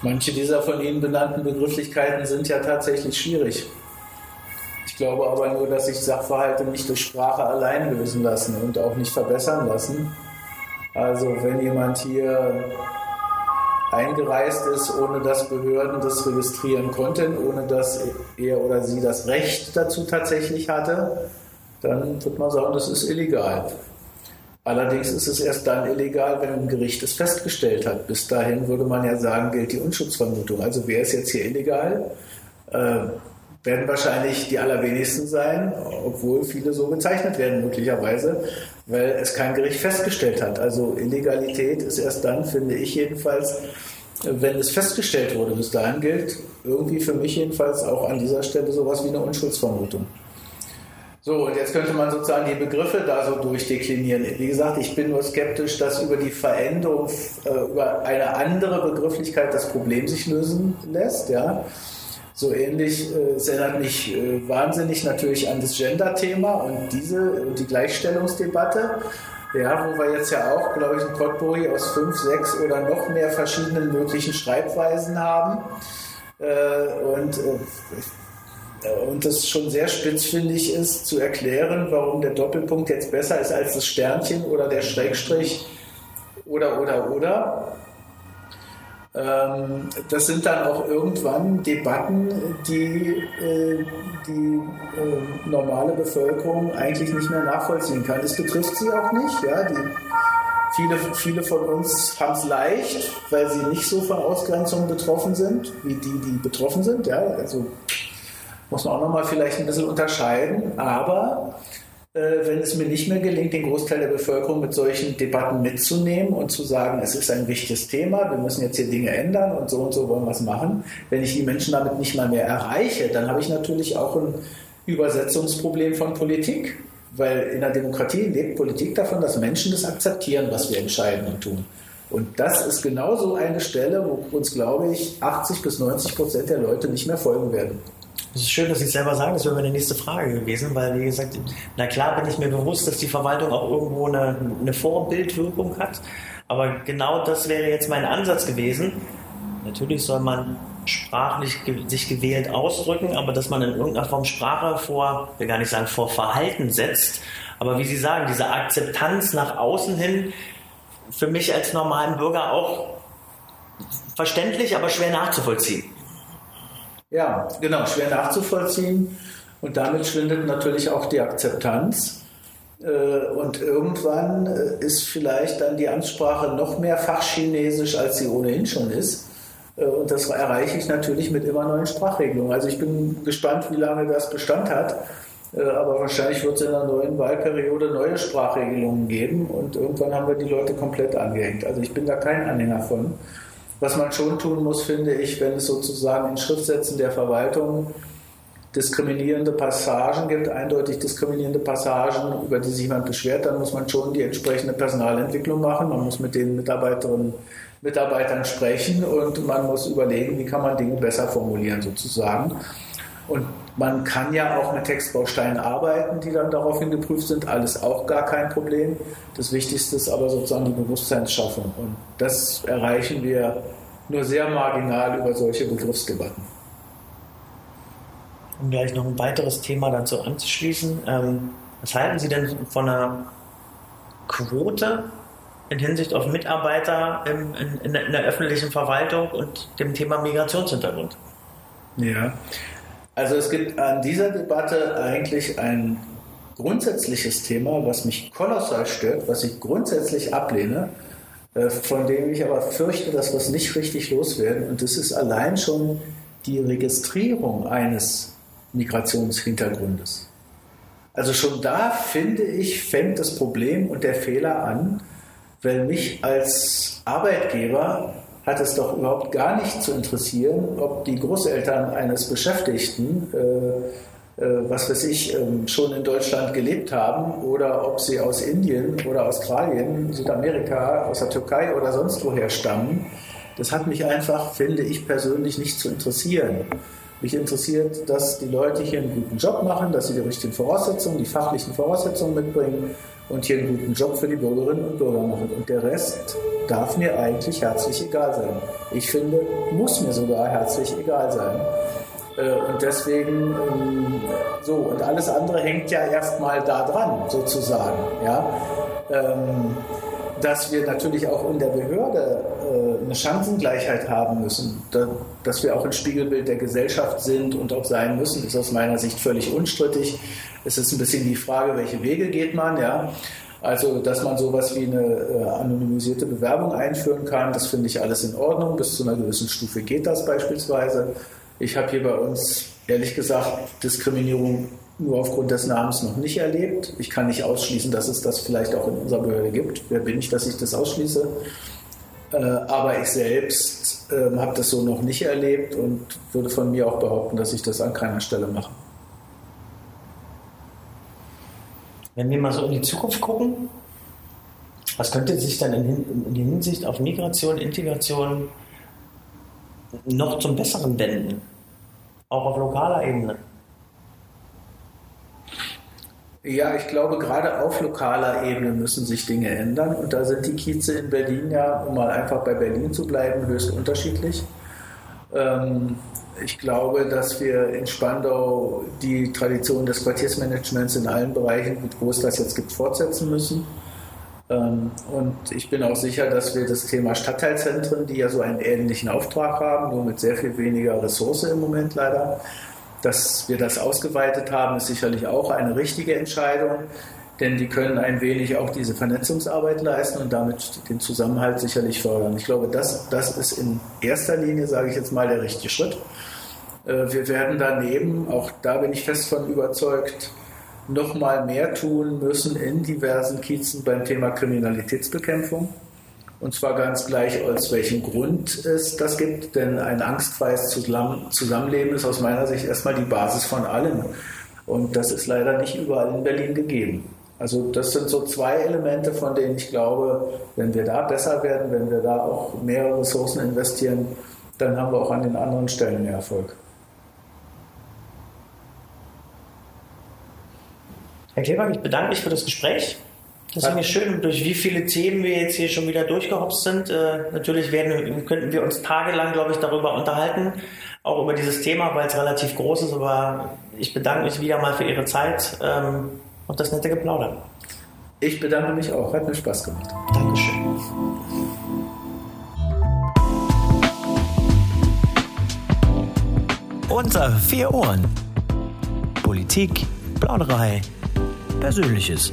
Manche dieser von Ihnen benannten Begrifflichkeiten sind ja tatsächlich schwierig. Ich glaube aber nur, dass sich Sachverhalte nicht durch Sprache allein lösen lassen und auch nicht verbessern lassen. Also wenn jemand hier eingereist ist, ohne dass Behörden das registrieren konnten, ohne dass er oder sie das Recht dazu tatsächlich hatte, dann wird man sagen, das ist illegal. Allerdings ist es erst dann illegal, wenn ein Gericht es festgestellt hat. Bis dahin würde man ja sagen, gilt die Unschutzvermutung. Also wer ist jetzt hier illegal? Äh, werden wahrscheinlich die allerwenigsten sein, obwohl viele so bezeichnet werden möglicherweise, weil es kein Gericht festgestellt hat. Also Illegalität ist erst dann, finde ich jedenfalls, wenn es festgestellt wurde. Bis dahin gilt irgendwie für mich jedenfalls auch an dieser Stelle sowas wie eine Unschuldsvermutung. So, und jetzt könnte man sozusagen die Begriffe da so durchdeklinieren. Wie gesagt, ich bin nur skeptisch, dass über die Veränderung, äh, über eine andere Begrifflichkeit das Problem sich lösen lässt. Ja. So ähnlich, äh, es erinnert mich äh, wahnsinnig natürlich an das Gender-Thema und diese und die Gleichstellungsdebatte. Ja, wo wir jetzt ja auch, glaube ich, ein Potpourri aus fünf, sechs oder noch mehr verschiedenen möglichen Schreibweisen haben. Äh, und äh, und das schon sehr spitzfindig ist, zu erklären, warum der Doppelpunkt jetzt besser ist als das Sternchen oder der Schrägstrich oder, oder, oder. Ähm, das sind dann auch irgendwann Debatten, die äh, die äh, normale Bevölkerung eigentlich nicht mehr nachvollziehen kann. Das betrifft sie auch nicht. Ja? Die, viele, viele von uns haben es leicht, weil sie nicht so von Ausgrenzungen betroffen sind, wie die, die betroffen sind. Ja? Also muss man auch nochmal vielleicht ein bisschen unterscheiden. Aber äh, wenn es mir nicht mehr gelingt, den Großteil der Bevölkerung mit solchen Debatten mitzunehmen und zu sagen, es ist ein wichtiges Thema, wir müssen jetzt hier Dinge ändern und so und so wollen wir es machen, wenn ich die Menschen damit nicht mal mehr erreiche, dann habe ich natürlich auch ein Übersetzungsproblem von Politik. Weil in der Demokratie lebt Politik davon, dass Menschen das akzeptieren, was wir entscheiden und tun. Und das ist genauso eine Stelle, wo uns, glaube ich, 80 bis 90 Prozent der Leute nicht mehr folgen werden. Es ist schön, dass Sie selber sagen, das wäre meine nächste Frage gewesen, weil, wie gesagt, na klar bin ich mir bewusst, dass die Verwaltung auch irgendwo eine, eine Vorbildwirkung hat, aber genau das wäre jetzt mein Ansatz gewesen. natürlich soll man sprachlich sich gewählt ausdrücken, aber dass man in irgendeiner Form Sprache vor, will gar nicht sagen vor Verhalten setzt, aber wie Sie sagen, diese Akzeptanz nach außen hin, für mich als normalen Bürger auch verständlich, aber schwer nachzuvollziehen. Ja, genau, schwer nachzuvollziehen und damit schwindet natürlich auch die Akzeptanz. Äh, und irgendwann äh, ist vielleicht dann die Amtssprache noch mehr Fachchinesisch, als sie ohnehin schon ist. Äh, und das erreiche ich natürlich mit immer neuen Sprachregelungen. Also ich bin gespannt, wie lange das Bestand hat. Aber wahrscheinlich wird es in der neuen Wahlperiode neue Sprachregelungen geben und irgendwann haben wir die Leute komplett angehängt. Also ich bin da kein Anhänger von. Was man schon tun muss, finde ich, wenn es sozusagen in Schriftsätzen der Verwaltung diskriminierende Passagen gibt, eindeutig diskriminierende Passagen, über die sich jemand beschwert, dann muss man schon die entsprechende Personalentwicklung machen. Man muss mit den Mitarbeiterinnen Mitarbeitern sprechen und man muss überlegen, wie kann man Dinge besser formulieren sozusagen. Und man kann ja auch mit Textbausteinen arbeiten, die dann daraufhin geprüft sind. Alles auch gar kein Problem. Das Wichtigste ist aber sozusagen die Bewusstseinsschaffung. Und das erreichen wir nur sehr marginal über solche Begriffsdebatten um gleich noch ein weiteres Thema dazu anzuschließen. Ähm, was halten Sie denn von einer Quote in Hinsicht auf Mitarbeiter in, in, in, der, in der öffentlichen Verwaltung und dem Thema Migrationshintergrund? Ja, also es gibt an dieser Debatte eigentlich ein grundsätzliches Thema, was mich kolossal stört, was ich grundsätzlich ablehne, äh, von dem ich aber fürchte, dass wir es nicht richtig loswerden. Und das ist allein schon die Registrierung eines Migrationshintergrundes. Also schon da finde ich, fängt das Problem und der Fehler an, weil mich als Arbeitgeber hat es doch überhaupt gar nicht zu interessieren, ob die Großeltern eines Beschäftigten, äh, äh, was weiß ich, äh, schon in Deutschland gelebt haben oder ob sie aus Indien oder Australien, Südamerika, aus der Türkei oder sonst woher stammen. Das hat mich einfach, finde ich persönlich, nicht zu interessieren. Mich interessiert, dass die Leute hier einen guten Job machen, dass sie die richtigen Voraussetzungen, die fachlichen Voraussetzungen mitbringen und hier einen guten Job für die Bürgerinnen und Bürger machen. Und der Rest darf mir eigentlich herzlich egal sein. Ich finde, muss mir sogar herzlich egal sein. Äh, und deswegen, ähm, so, und alles andere hängt ja erstmal da dran, sozusagen. Ja? Dass wir natürlich auch in der Behörde äh, eine Chancengleichheit haben müssen, dass wir auch ein Spiegelbild der Gesellschaft sind und auch sein müssen, ist aus meiner Sicht völlig unstrittig. Es ist ein bisschen die Frage, welche Wege geht man, ja. Also, dass man sowas wie eine äh, anonymisierte Bewerbung einführen kann, das finde ich alles in Ordnung. Bis zu einer gewissen Stufe geht das beispielsweise. Ich habe hier bei uns, ehrlich gesagt, Diskriminierung nur aufgrund des Namens noch nicht erlebt. Ich kann nicht ausschließen, dass es das vielleicht auch in unserer Behörde gibt. Wer bin ich, dass ich das ausschließe? Äh, aber ich selbst äh, habe das so noch nicht erlebt und würde von mir auch behaupten, dass ich das an keiner Stelle mache. Wenn wir mal so in die Zukunft gucken, was könnte sich dann in, in Hinsicht auf Migration, Integration noch zum Besseren wenden? Auch auf lokaler Ebene? Ja, ich glaube, gerade auf lokaler Ebene müssen sich Dinge ändern. Und da sind die Kieze in Berlin ja, um mal einfach bei Berlin zu bleiben, höchst unterschiedlich. Ähm, ich glaube, dass wir in Spandau die Tradition des Quartiersmanagements in allen Bereichen, wo es das jetzt gibt, fortsetzen müssen. Ähm, und ich bin auch sicher, dass wir das Thema Stadtteilzentren, die ja so einen ähnlichen Auftrag haben, nur mit sehr viel weniger Ressource im Moment leider, dass wir das ausgeweitet haben, ist sicherlich auch eine richtige Entscheidung, denn die können ein wenig auch diese Vernetzungsarbeit leisten und damit den Zusammenhalt sicherlich fördern. Ich glaube, das, das ist in erster Linie, sage ich jetzt mal, der richtige Schritt. Äh, wir werden daneben, auch da bin ich fest von überzeugt, noch mal mehr tun müssen in diversen Kiezen beim Thema Kriminalitätsbekämpfung. Und zwar ganz gleich, aus welchem Grund es das gibt, denn ein angstfreies Zusammenleben ist aus meiner Sicht erstmal die Basis von allem. Und das ist leider nicht überall in Berlin gegeben. Also das sind so zwei Elemente, von denen ich glaube, wenn wir da besser werden, wenn wir da auch mehr Ressourcen investieren, dann haben wir auch an den anderen Stellen mehr Erfolg. Herr Kleber, ich bedanke mich für das Gespräch. Deswegen ist schön, durch wie viele Themen wir jetzt hier schon wieder durchgehopst sind. Äh, natürlich werden, könnten wir uns tagelang, glaube ich, darüber unterhalten, auch über dieses Thema, weil es relativ groß ist. Aber ich bedanke mich wieder mal für Ihre Zeit ähm, und das nette Geplauder. Ich bedanke mich auch, hat mir Spaß gemacht. Dankeschön. Unter vier Ohren. Politik, Plauderei, Persönliches.